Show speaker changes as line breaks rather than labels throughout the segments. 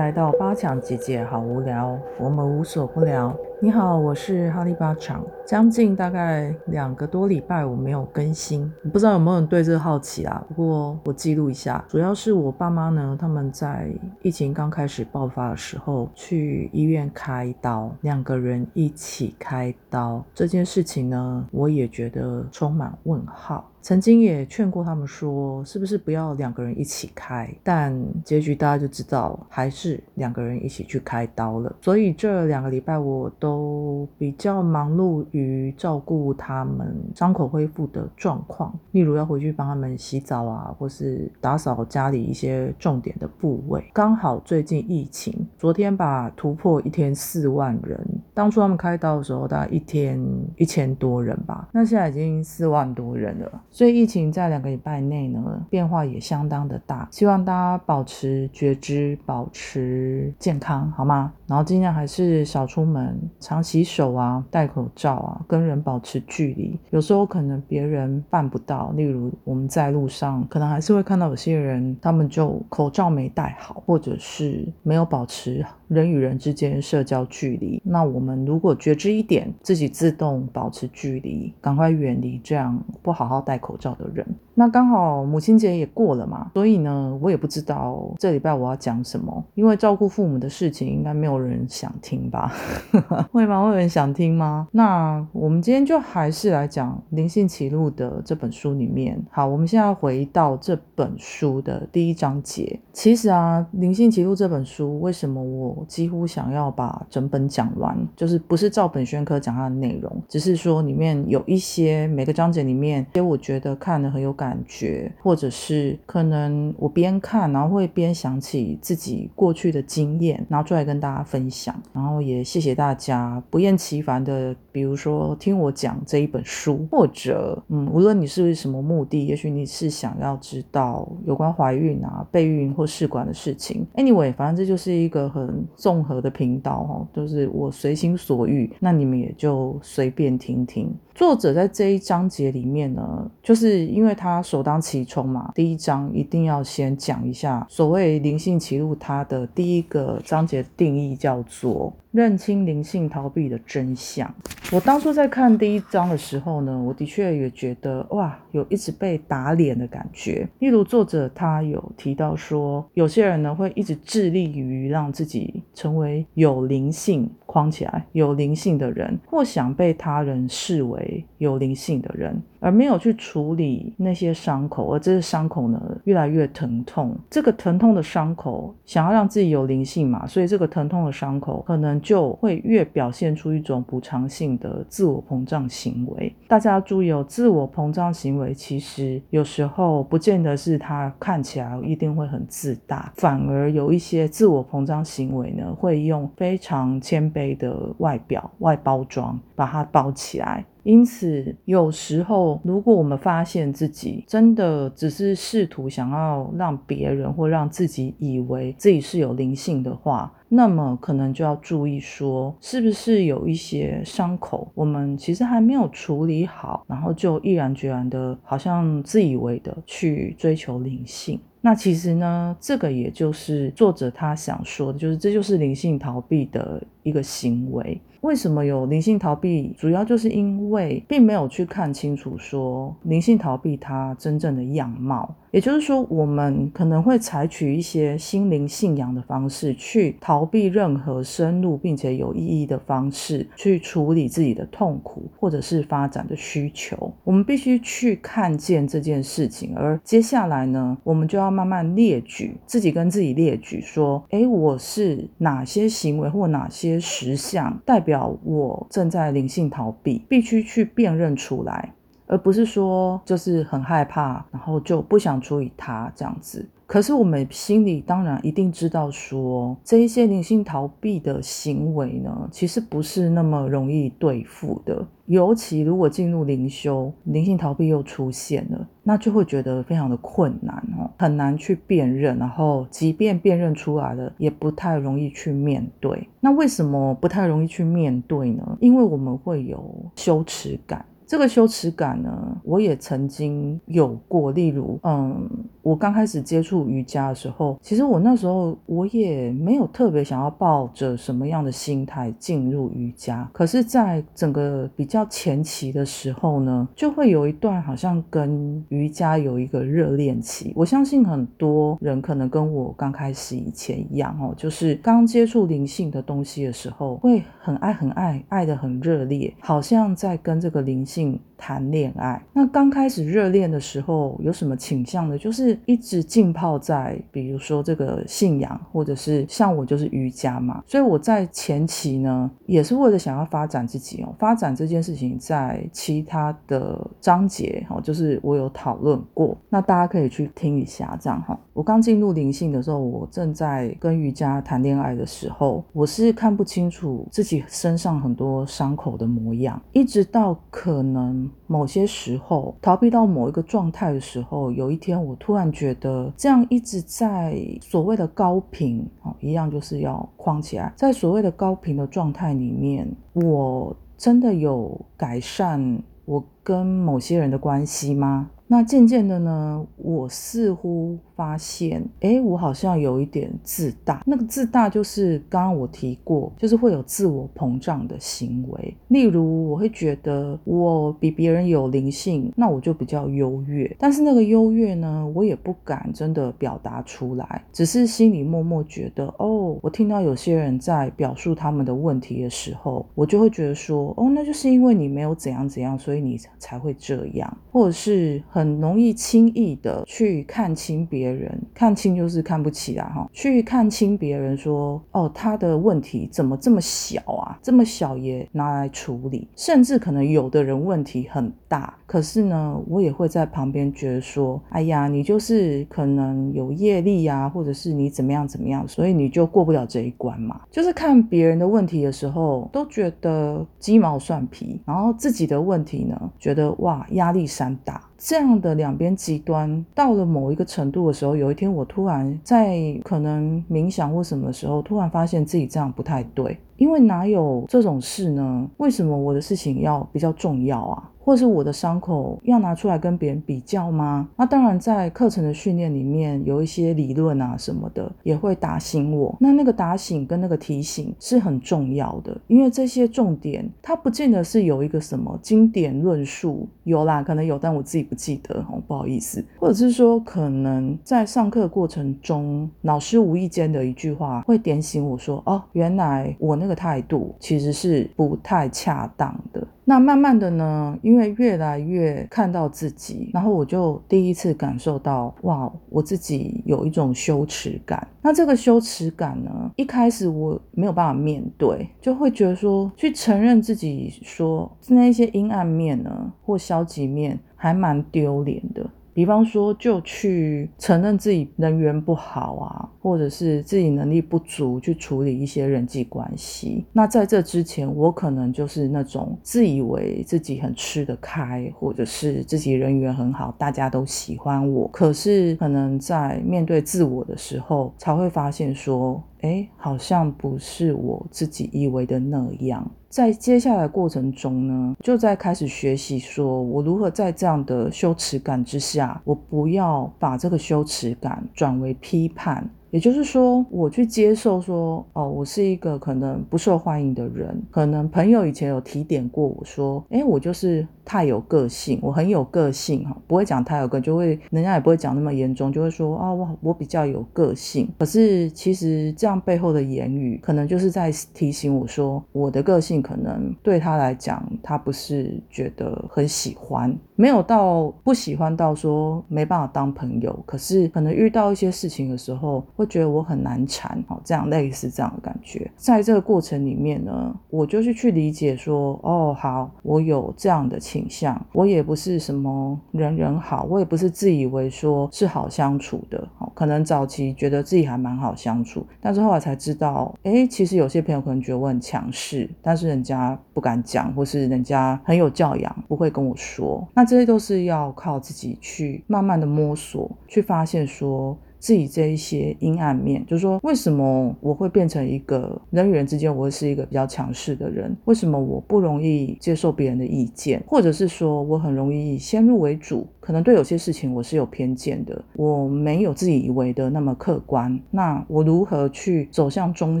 来到八强姐姐，好无聊，我们无所不聊。你好，我是哈利八强。将近大概两个多礼拜我没有更新，不知道有没有人对这个好奇啊？不过我记录一下，主要是我爸妈呢，他们在疫情刚开始爆发的时候去医院开刀，两个人一起开刀这件事情呢，我也觉得充满问号。曾经也劝过他们说，是不是不要两个人一起开？但结局大家就知道，还是两个人一起去开刀了。所以这两个礼拜我都比较忙碌于照顾他们伤口恢复的状况，例如要回去帮他们洗澡啊，或是打扫家里一些重点的部位。刚好最近疫情，昨天吧突破一天四万人。当初他们开刀的时候，大概一天一千多人吧，那现在已经四万多人了。所以疫情在两个礼拜内呢，变化也相当的大。希望大家保持觉知，保持健康，好吗？然后尽量还是少出门，常洗 手啊，戴口罩啊，跟人保持距离。有时候可能别人办不到，例如我们在路上，可能还是会看到有些人，他们就口罩没戴好，或者是没有保持人与人之间社交距离。那我们如果觉知一点，自己自动保持距离，赶快远离这样不好好戴。口罩的人，那刚好母亲节也过了嘛，所以呢，我也不知道这礼拜我要讲什么，因为照顾父母的事情应该没有人想听吧？会吗？会有人想听吗？那我们今天就还是来讲《灵性启录》的这本书里面。好，我们现在回到这本书的第一章节。其实啊，《灵性启录》这本书，为什么我几乎想要把整本讲完？就是不是照本宣科讲它的内容，只是说里面有一些每个章节里面，因为我觉得看的很有感觉，或者是可能我边看，然后会边想起自己过去的经验，然后出来跟大家分享。然后也谢谢大家不厌其烦的，比如说听我讲这一本书，或者嗯，无论你是什么目的，也许你是想要知道有关怀孕啊、备孕或试管的事情。Anyway，反正这就是一个很综合的频道哈，就是我随心所欲，那你们也就随便听听。作者在这一章节里面呢，就是因为他首当其冲嘛，第一章一定要先讲一下所谓灵性歧路，它的第一个章节定义叫做。认清灵性逃避的真相。我当初在看第一章的时候呢，我的确也觉得哇，有一直被打脸的感觉。例如作者他有提到说，有些人呢会一直致力于让自己成为有灵性框起来有灵性的人，或想被他人视为有灵性的人。而没有去处理那些伤口，而这些伤口呢越来越疼痛。这个疼痛的伤口想要让自己有灵性嘛，所以这个疼痛的伤口可能就会越表现出一种补偿性的自我膨胀行为。大家注意哦，自我膨胀行为其实有时候不见得是他看起来一定会很自大，反而有一些自我膨胀行为呢，会用非常谦卑的外表外包装把它包起来。因此，有时候如果我们发现自己真的只是试图想要让别人或让自己以为自己是有灵性的话，那么可能就要注意说，是不是有一些伤口我们其实还没有处理好，然后就毅然决然的，好像自以为的去追求灵性。那其实呢，这个也就是作者他想说的，就是这就是灵性逃避的一个行为。为什么有灵性逃避？主要就是因为并没有去看清楚说灵性逃避它真正的样貌。也就是说，我们可能会采取一些心灵信仰的方式，去逃避任何深入并且有意义的方式去处理自己的痛苦或者是发展的需求。我们必须去看见这件事情，而接下来呢，我们就要慢慢列举自己跟自己列举说：，诶，我是哪些行为或哪些实相代表表我正在灵性逃避？必须去辨认出来。而不是说就是很害怕，然后就不想处理它这样子。可是我们心里当然一定知道，说这一些灵性逃避的行为呢，其实不是那么容易对付的。尤其如果进入灵修，灵性逃避又出现了，那就会觉得非常的困难哦，很难去辨认。然后即便辨认出来了，也不太容易去面对。那为什么不太容易去面对呢？因为我们会有羞耻感。这个羞耻感呢，我也曾经有过。例如，嗯，我刚开始接触瑜伽的时候，其实我那时候我也没有特别想要抱着什么样的心态进入瑜伽。可是，在整个比较前期的时候呢，就会有一段好像跟瑜伽有一个热恋期。我相信很多人可能跟我刚开始以前一样哦，就是刚接触灵性的东西的时候，会很爱很爱，爱的很热烈，好像在跟这个灵性境谈恋爱。那刚开始热恋的时候，有什么倾向呢？就是一直浸泡在，比如说这个信仰，或者是像我就是瑜伽嘛。所以我在前期呢，也是为了想要发展自己哦，发展这件事情，在其他的章节哦，就是我有讨论过，那大家可以去听一下，这样哈。我刚进入灵性的时候，我正在跟瑜伽谈恋爱的时候，我是看不清楚自己身上很多伤口的模样，一直到可能某些时候逃避到某一个状态的时候，有一天我突然觉得，这样一直在所谓的高频哦，一样就是要框起来，在所谓的高频的状态里面，我真的有改善我跟某些人的关系吗？那渐渐的呢，我似乎发现，哎，我好像有一点自大。那个自大就是刚刚我提过，就是会有自我膨胀的行为。例如，我会觉得我比别人有灵性，那我就比较优越。但是那个优越呢，我也不敢真的表达出来，只是心里默默觉得，哦，我听到有些人在表述他们的问题的时候，我就会觉得说，哦，那就是因为你没有怎样怎样，所以你才会这样，或者是很。容易轻易的去看清别人，人看清就是看不起啊！哈，去看清别人，说哦，他的问题怎么这么小啊？这么小也拿来处理，甚至可能有的人问题很大，可是呢，我也会在旁边觉得说，哎呀，你就是可能有业力呀，或者是你怎么样怎么样，所以你就过不了这一关嘛。就是看别人的问题的时候，都觉得鸡毛蒜皮，然后自己的问题呢，觉得哇，压力山大。这样的两边极端到了某一个程度的时候，有一天我突然在可能冥想或什么时候，突然发现自己这样不太对，因为哪有这种事呢？为什么我的事情要比较重要啊？或是我的伤口要拿出来跟别人比较吗？那当然，在课程的训练里面有一些理论啊什么的，也会打醒我。那那个打醒跟那个提醒是很重要的，因为这些重点它不见得是有一个什么经典论述，有啦，可能有，但我自己不记得哦，不好意思。或者是说，可能在上课过程中，老师无意间的一句话会点醒我说，哦，原来我那个态度其实是不太恰当的。那慢慢的呢，因为越来越看到自己，然后我就第一次感受到，哇，我自己有一种羞耻感。那这个羞耻感呢，一开始我没有办法面对，就会觉得说，去承认自己说那一些阴暗面呢，或消极面，还蛮丢脸的。比方说，就去承认自己人缘不好啊，或者是自己能力不足去处理一些人际关系。那在这之前，我可能就是那种自以为自己很吃得开，或者是自己人缘很好，大家都喜欢我。可是可能在面对自我的时候，才会发现说。哎，好像不是我自己以为的那样。在接下来过程中呢，就在开始学习，说我如何在这样的羞耻感之下，我不要把这个羞耻感转为批判。也就是说，我去接受说，哦，我是一个可能不受欢迎的人。可能朋友以前有提点过我说，哎，我就是太有个性，我很有个性哈，不会讲太有个，就会人家也不会讲那么严重，就会说啊，我我比较有个性。可是其实这样背后的言语，可能就是在提醒我说，我的个性可能对他来讲，他不是觉得很喜欢，没有到不喜欢到说没办法当朋友。可是可能遇到一些事情的时候。会觉得我很难缠，哦，这样类似这样的感觉，在这个过程里面呢，我就是去理解说，哦，好，我有这样的倾向，我也不是什么人人好，我也不是自以为说是好相处的，哦，可能早期觉得自己还蛮好相处，但是后来才知道，哎，其实有些朋友可能觉得我很强势，但是人家不敢讲，或是人家很有教养，不会跟我说，那这些都是要靠自己去慢慢的摸索，去发现说。自己这一些阴暗面，就是说为什么我会变成一个人与人之间，我会是一个比较强势的人？为什么我不容易接受别人的意见，或者是说我很容易先入为主？可能对有些事情我是有偏见的，我没有自己以为的那么客观。那我如何去走向中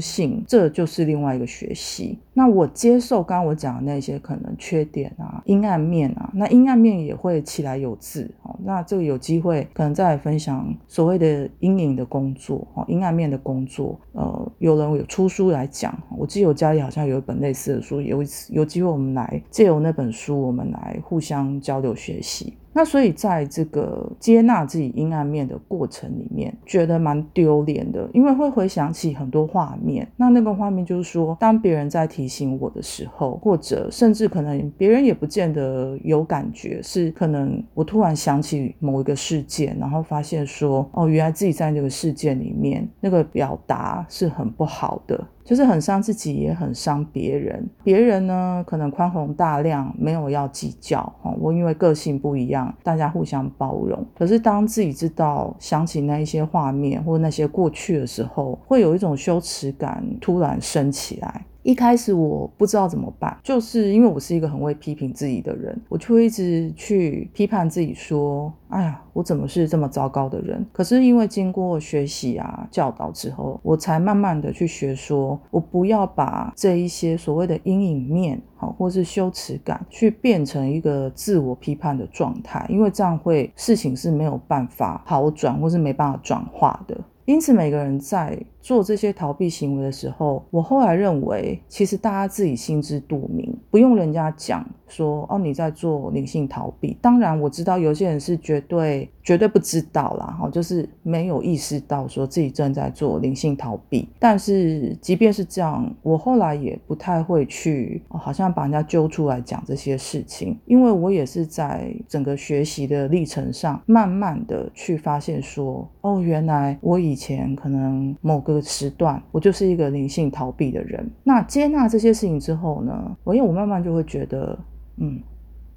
性？这就是另外一个学习。那我接受刚刚我讲的那些可能缺点啊、阴暗面啊，那阴暗面也会起来有字哦。那这个有机会可能再来分享所谓的阴影的工作哦，阴暗面的工作。呃，有人有出书来讲，我记得我家里好像有一本类似的书，有一次有机会我们来借由那本书，我们来互相交流学习。那所以在这个接纳自己阴暗面的过程里面，觉得蛮丢脸的，因为会回想起很多画面。那那个画面就是说，当别人在提醒我的时候，或者甚至可能别人也不见得有感觉，是可能我突然想起某一个事件，然后发现说，哦，原来自己在那个事件里面那个表达是很不好的。就是很伤自己，也很伤别人。别人呢，可能宽宏大量，没有要计较。哈，我因为个性不一样，大家互相包容。可是当自己知道想起那一些画面或那些过去的时候，会有一种羞耻感突然升起来。一开始我不知道怎么办，就是因为我是一个很会批评自己的人，我就会一直去批判自己，说：“哎呀，我怎么是这么糟糕的人？”可是因为经过学习啊、教导之后，我才慢慢的去学，说我不要把这一些所谓的阴影面，好，或是羞耻感，去变成一个自我批判的状态，因为这样会事情是没有办法好转，或是没办法转化的。因此，每个人在做这些逃避行为的时候，我后来认为，其实大家自己心知肚明，不用人家讲说哦，你在做灵性逃避。当然，我知道有些人是绝对绝对不知道啦，哈，就是没有意识到说自己正在做灵性逃避。但是，即便是这样，我后来也不太会去，好像把人家揪出来讲这些事情，因为我也是在整个学习的历程上，慢慢的去发现说，哦，原来我以前可能某个个时段，我就是一个灵性逃避的人。那接纳这些事情之后呢，我因为我慢慢就会觉得，嗯，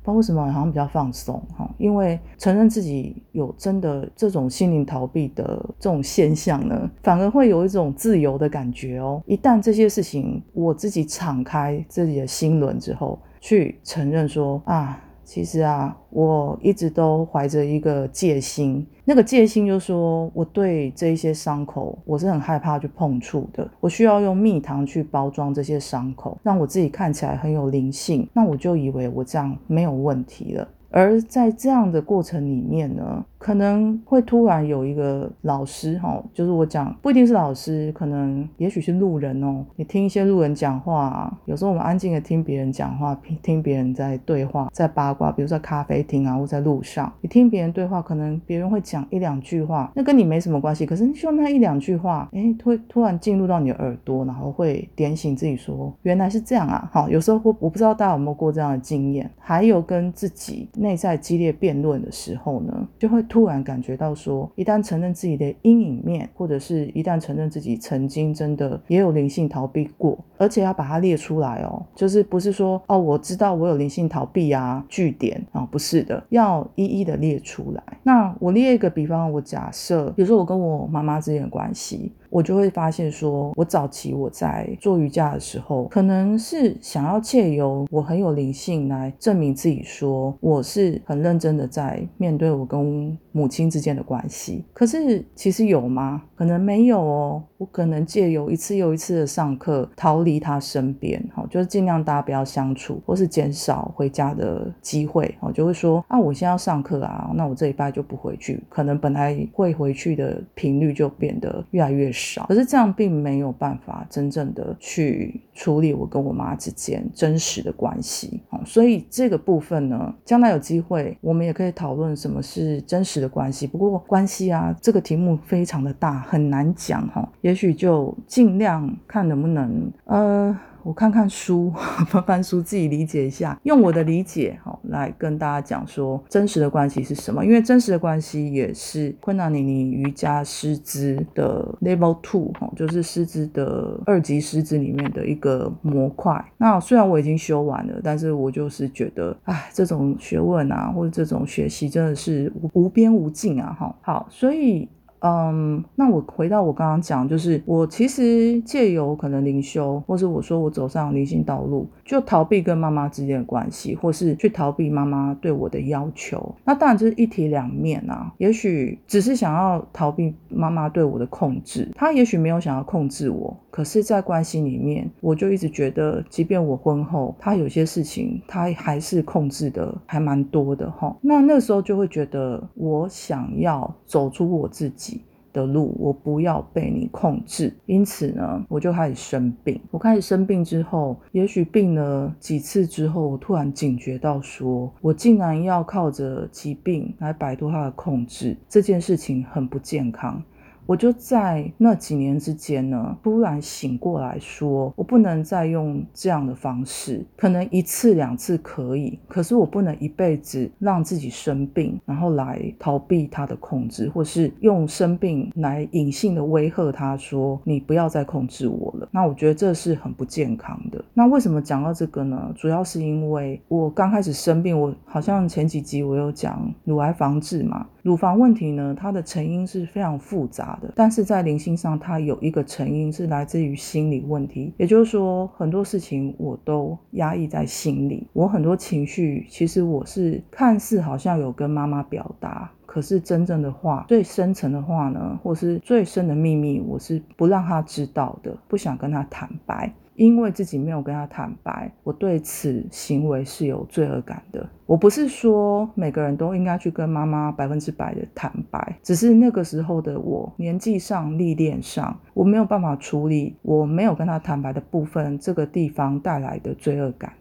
不知道为什么好像比较放松哈。因为承认自己有真的这种心灵逃避的这种现象呢，反而会有一种自由的感觉哦。一旦这些事情我自己敞开自己的心轮之后，去承认说啊。其实啊，我一直都怀着一个戒心，那个戒心就是说，我对这些伤口，我是很害怕去碰触的。我需要用蜜糖去包装这些伤口，让我自己看起来很有灵性。那我就以为我这样没有问题了。而在这样的过程里面呢？可能会突然有一个老师哈，就是我讲不一定是老师，可能也许是路人哦。你听一些路人讲话，有时候我们安静的听别人讲话，听听别人在对话，在八卦，比如在咖啡厅啊，或在路上，你听别人对话，可能别人会讲一两句话，那跟你没什么关系，可是就那一两句话，哎，突突然进入到你的耳朵，然后会点醒自己说，原来是这样啊。好，有时候我我不知道大家有没有过这样的经验，还有跟自己内在激烈辩论的时候呢，就会。突然感觉到说，一旦承认自己的阴影面，或者是一旦承认自己曾经真的也有灵性逃避过，而且要把它列出来哦，就是不是说哦，我知道我有灵性逃避啊，据点啊，不是的，要一一的列出来。那我列一个比方，我假设，比如说我跟我妈妈之间的关系。我就会发现，说我早期我在做瑜伽的时候，可能是想要借由我很有灵性来证明自己，说我是很认真的在面对我跟母亲之间的关系。可是其实有吗？可能没有哦。我可能借由一次又一次的上课，逃离他身边，好，就是尽量大家不要相处，或是减少回家的机会，好，就会说啊，我现在要上课啊，那我这一拜就不回去，可能本来会回去的频率就变得越来越少。可是这样并没有办法真正的去处理我跟我妈之间真实的关系，所以这个部分呢，将来有机会我们也可以讨论什么是真实的关系。不过关系啊，这个题目非常的大，很难讲哈，也许就尽量看能不能呃。我看看书，翻翻书，自己理解一下，用我的理解好来跟大家讲说真实的关系是什么。因为真实的关系也是昆达尼尼瑜伽师资的 Level Two 哈，就是师资的二级师资里面的一个模块。那虽然我已经修完了，但是我就是觉得，哎，这种学问啊，或者这种学习真的是无边无尽啊哈。好，所以。嗯，那我回到我刚刚讲，就是我其实借由可能灵修，或是我说我走上灵性道路，就逃避跟妈妈之间的关系，或是去逃避妈妈对我的要求。那当然就是一体两面啊。也许只是想要逃避妈妈对我的控制，她也许没有想要控制我，可是，在关系里面，我就一直觉得，即便我婚后，她有些事情，她还是控制的还蛮多的哈。那那时候就会觉得，我想要走出我自己。的路，我不要被你控制。因此呢，我就开始生病。我开始生病之后，也许病了几次之后，我突然警觉到，说我竟然要靠着疾病来摆脱他的控制，这件事情很不健康。我就在那几年之间呢，突然醒过来说，我不能再用这样的方式，可能一次两次可以，可是我不能一辈子让自己生病，然后来逃避他的控制，或是用生病来隐性的威吓他说，你不要再控制我了。那我觉得这是很不健康的。那为什么讲到这个呢？主要是因为我刚开始生病，我好像前几集我有讲乳癌防治嘛。乳房问题呢，它的成因是非常复杂的，但是在灵性上，它有一个成因是来自于心理问题，也就是说，很多事情我都压抑在心里，我很多情绪，其实我是看似好像有跟妈妈表达，可是真正的话，最深层的话呢，或是最深的秘密，我是不让他知道的，不想跟他坦白。因为自己没有跟他坦白，我对此行为是有罪恶感的。我不是说每个人都应该去跟妈妈百分之百的坦白，只是那个时候的我年纪上、历练上，我没有办法处理我没有跟他坦白的部分，这个地方带来的罪恶感。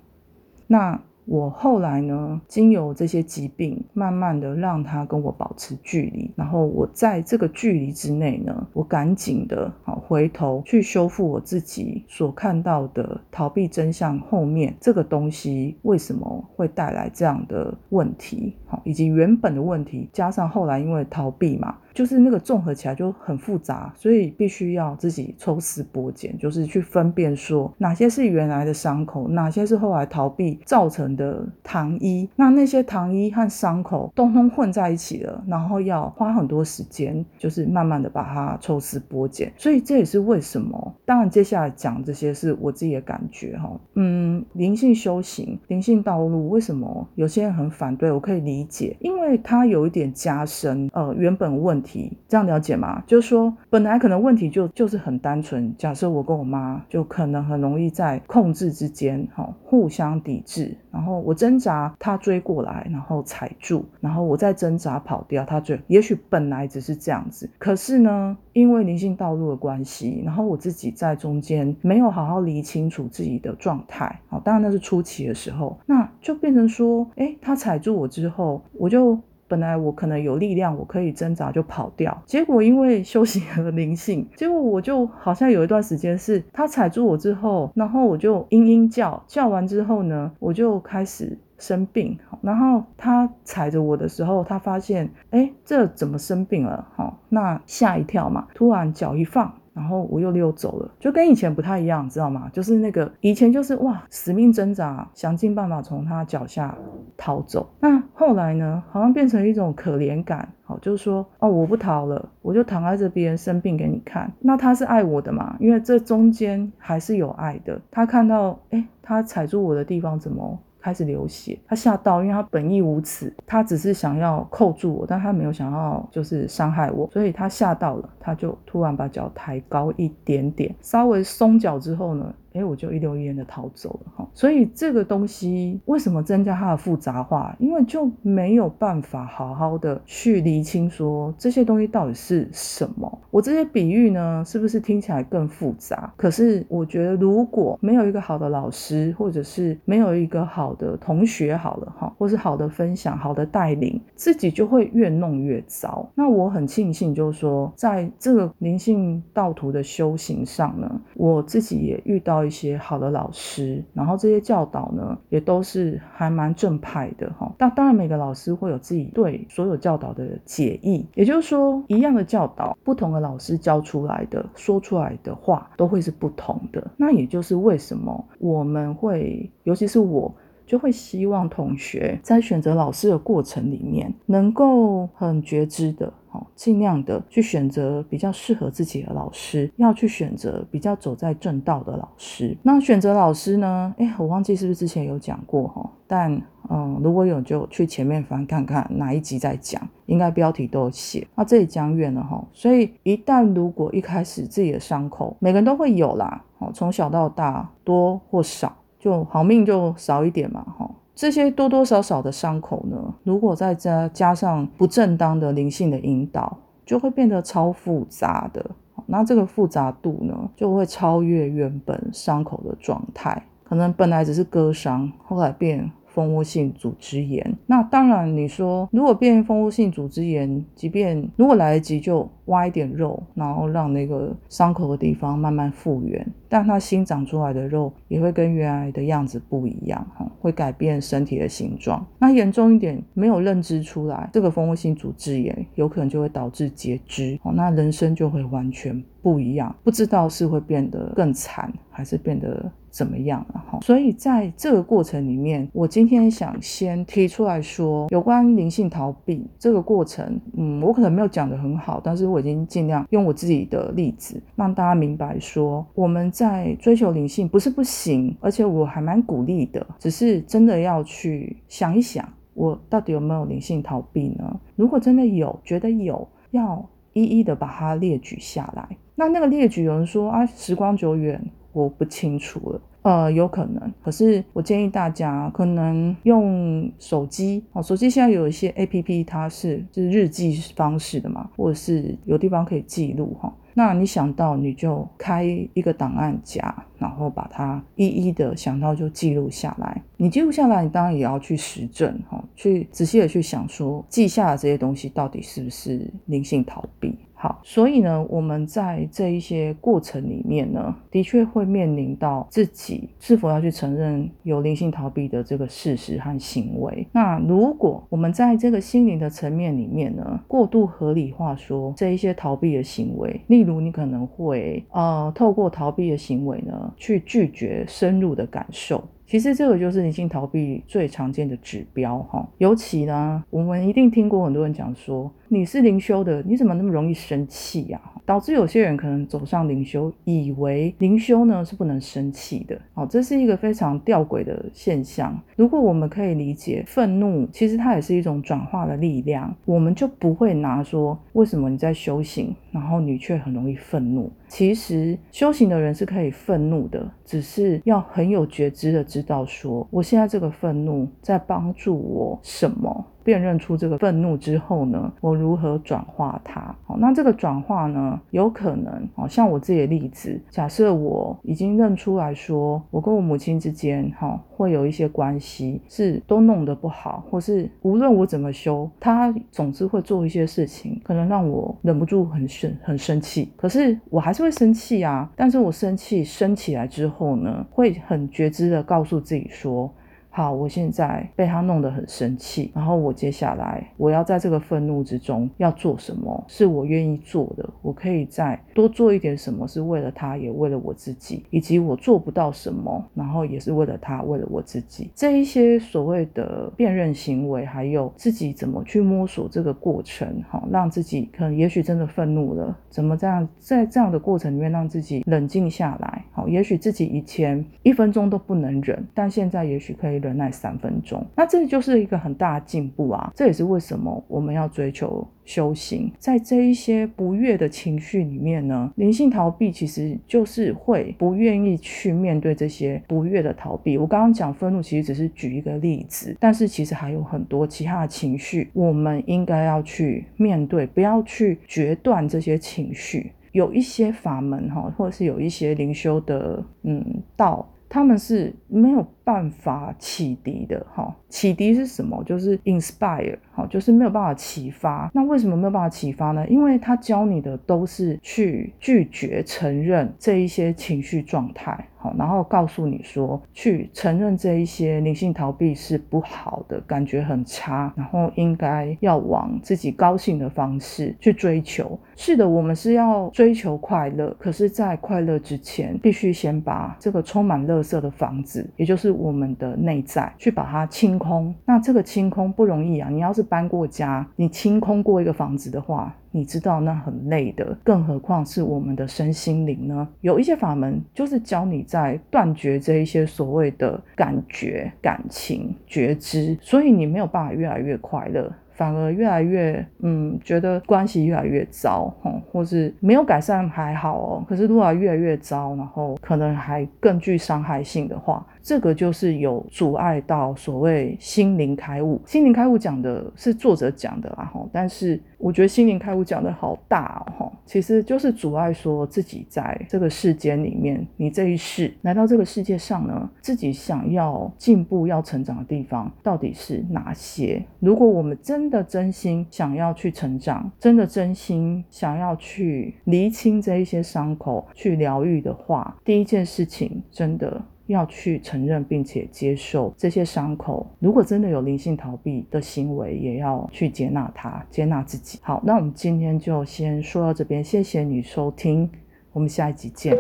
那。我后来呢，经由这些疾病，慢慢的让他跟我保持距离，然后我在这个距离之内呢，我赶紧的好回头去修复我自己所看到的逃避真相后面这个东西为什么会带来这样的问题，好，以及原本的问题，加上后来因为逃避嘛。就是那个综合起来就很复杂，所以必须要自己抽丝剥茧，就是去分辨说哪些是原来的伤口，哪些是后来逃避造成的糖衣。那那些糖衣和伤口通通混在一起了，然后要花很多时间，就是慢慢的把它抽丝剥茧。所以这也是为什么，当然接下来讲这些是我自己的感觉哈。嗯，灵性修行、灵性道路，为什么有些人很反对？我可以理解，因为它有一点加深呃原本问。题这样了解吗？就是说，本来可能问题就就是很单纯。假设我跟我妈就可能很容易在控制之间，哈，互相抵制。然后我挣扎，他追过来，然后踩住，然后我再挣扎跑掉，他追。也许本来只是这样子，可是呢，因为灵性道路的关系，然后我自己在中间没有好好理清楚自己的状态。好，当然那是初期的时候，那就变成说，哎，他踩住我之后，我就。本来我可能有力量，我可以挣扎就跑掉，结果因为修行和灵性，结果我就好像有一段时间是他踩住我之后，然后我就嘤嘤叫，叫完之后呢，我就开始生病。然后他踩着我的时候，他发现，哎，这怎么生病了？哈，那吓一跳嘛，突然脚一放。然后我又溜走了，就跟以前不太一样，知道吗？就是那个以前就是哇，死命挣扎，想尽办法从他脚下逃走。那后来呢，好像变成一种可怜感，好，就是说哦，我不逃了，我就躺在这边生病给你看。那他是爱我的嘛？因为这中间还是有爱的。他看到，哎，他踩住我的地方怎么？开始流血，他吓到，因为他本意无耻，他只是想要扣住我，但他没有想要就是伤害我，所以他吓到了，他就突然把脚抬高一点点，稍微松脚之后呢。哎，我就一溜烟的逃走了哈。所以这个东西为什么增加它的复杂化？因为就没有办法好好的去厘清说这些东西到底是什么。我这些比喻呢，是不是听起来更复杂？可是我觉得如果没有一个好的老师，或者是没有一个好的同学，好了哈，或是好的分享、好的带领，自己就会越弄越糟。那我很庆幸，就是说在这个灵性道途的修行上呢，我自己也遇到。一些好的老师，然后这些教导呢，也都是还蛮正派的哈。但当然，每个老师会有自己对所有教导的解译，也就是说，一样的教导，不同的老师教出来的、说出来的话，都会是不同的。那也就是为什么我们会，尤其是我。就会希望同学在选择老师的过程里面，能够很觉知的，哦，尽量的去选择比较适合自己的老师，要去选择比较走在正道的老师。那选择老师呢？哎，我忘记是不是之前有讲过哈，但嗯，如果有就去前面翻看看哪一集在讲，应该标题都有写。那这里讲远了哈，所以一旦如果一开始自己的伤口，每个人都会有啦，哦，从小到大多或少，就好命就少一点嘛，哈。这些多多少少的伤口呢，如果再加加上不正当的灵性的引导，就会变得超复杂的。那这个复杂度呢，就会超越原本伤口的状态，可能本来只是割伤，后来变。蜂窝性组织炎，那当然你说，如果变蜂窝性组织炎，即便如果来得及，就挖一点肉，然后让那个伤口的地方慢慢复原，但它新长出来的肉也会跟原来的样子不一样，哈，会改变身体的形状。那严重一点，没有认知出来，这个蜂窝性组织炎有可能就会导致截肢，哦，那人生就会完全不一样，不知道是会变得更惨，还是变得。怎么样了哈？所以在这个过程里面，我今天想先提出来说，有关灵性逃避这个过程，嗯，我可能没有讲得很好，但是我已经尽量用我自己的例子，让大家明白说，我们在追求灵性不是不行，而且我还蛮鼓励的，只是真的要去想一想，我到底有没有灵性逃避呢？如果真的有，觉得有，要一一的把它列举下来。那那个列举，有人说啊，时光久远。我不清楚了，呃，有可能，可是我建议大家可能用手机哦，手机现在有一些 A P P，它是是日记方式的嘛，或者是有地方可以记录哈。那你想到你就开一个档案夹，然后把它一一的想到就记录下来。你记录下来，你当然也要去实证哈，去仔细的去想说记下的这些东西到底是不是灵性逃避。好，所以呢，我们在这一些过程里面呢，的确会面临到自己是否要去承认有灵性逃避的这个事实和行为。那如果我们在这个心灵的层面里面呢，过度合理化说这一些逃避的行为，例如你可能会呃透过逃避的行为呢，去拒绝深入的感受。其实这个就是灵性逃避最常见的指标哈，尤其呢，我们一定听过很多人讲说，你是灵修的，你怎么那么容易生气呀？导致有些人可能走上灵修，以为灵修呢是不能生气的，哦，这是一个非常吊诡的现象。如果我们可以理解愤怒，其实它也是一种转化的力量，我们就不会拿说为什么你在修行，然后你却很容易愤怒。其实修行的人是可以愤怒的，只是要很有觉知的知道说，我现在这个愤怒在帮助我什么。辨认出这个愤怒之后呢，我如何转化它？好，那这个转化呢，有可能，好像我自己的例子，假设我已经认出来说，我跟我母亲之间，哈，会有一些关系是都弄得不好，或是无论我怎么修，他总之会做一些事情，可能让我忍不住很生很生气。可是我还是会生气啊，但是我生气升起来之后呢，会很觉知的告诉自己说。好，我现在被他弄得很生气，然后我接下来我要在这个愤怒之中要做什么？是我愿意做的，我可以再多做一点什么，是为了他，也为了我自己，以及我做不到什么，然后也是为了他，为了我自己。这一些所谓的辨认行为，还有自己怎么去摸索这个过程，哈，让自己可能也许真的愤怒了，怎么这样在这样的过程里面让自己冷静下来？好，也许自己以前一分钟都不能忍，但现在也许可以。忍耐三分钟，那这就是一个很大的进步啊！这也是为什么我们要追求修行。在这一些不悦的情绪里面呢，灵性逃避其实就是会不愿意去面对这些不悦的逃避。我刚刚讲愤怒，其实只是举一个例子，但是其实还有很多其他的情绪，我们应该要去面对，不要去决断这些情绪。有一些法门哈，或者是有一些灵修的嗯道。他们是没有办法启迪的，哈，启迪是什么？就是 inspire，好，就是没有办法启发。那为什么没有办法启发呢？因为他教你的都是去拒绝承认这一些情绪状态。好，然后告诉你说，去承认这一些灵性逃避是不好的，感觉很差，然后应该要往自己高兴的方式去追求。是的，我们是要追求快乐，可是，在快乐之前，必须先把这个充满垃圾的房子，也就是我们的内在，去把它清空。那这个清空不容易啊！你要是搬过家，你清空过一个房子的话。你知道那很累的，更何况是我们的身心灵呢？有一些法门就是教你在断绝这一些所谓的感觉、感情、觉知，所以你没有办法越来越快乐。反而越来越，嗯，觉得关系越来越糟，哈，或是没有改善还好哦。可是如果越来越糟，然后可能还更具伤害性的话，这个就是有阻碍到所谓心灵开悟。心灵开悟讲的是作者讲的啦，哈，但是我觉得心灵开悟讲的好大哦，哈，其实就是阻碍说自己在这个世间里面，你这一世来到这个世界上呢，自己想要进步、要成长的地方到底是哪些？如果我们真真的真心想要去成长，真的真心想要去厘清这一些伤口，去疗愈的话，第一件事情真的要去承认并且接受这些伤口。如果真的有灵性逃避的行为，也要去接纳它，接纳自己。好，那我们今天就先说到这边，谢谢你收听，我们下一集见。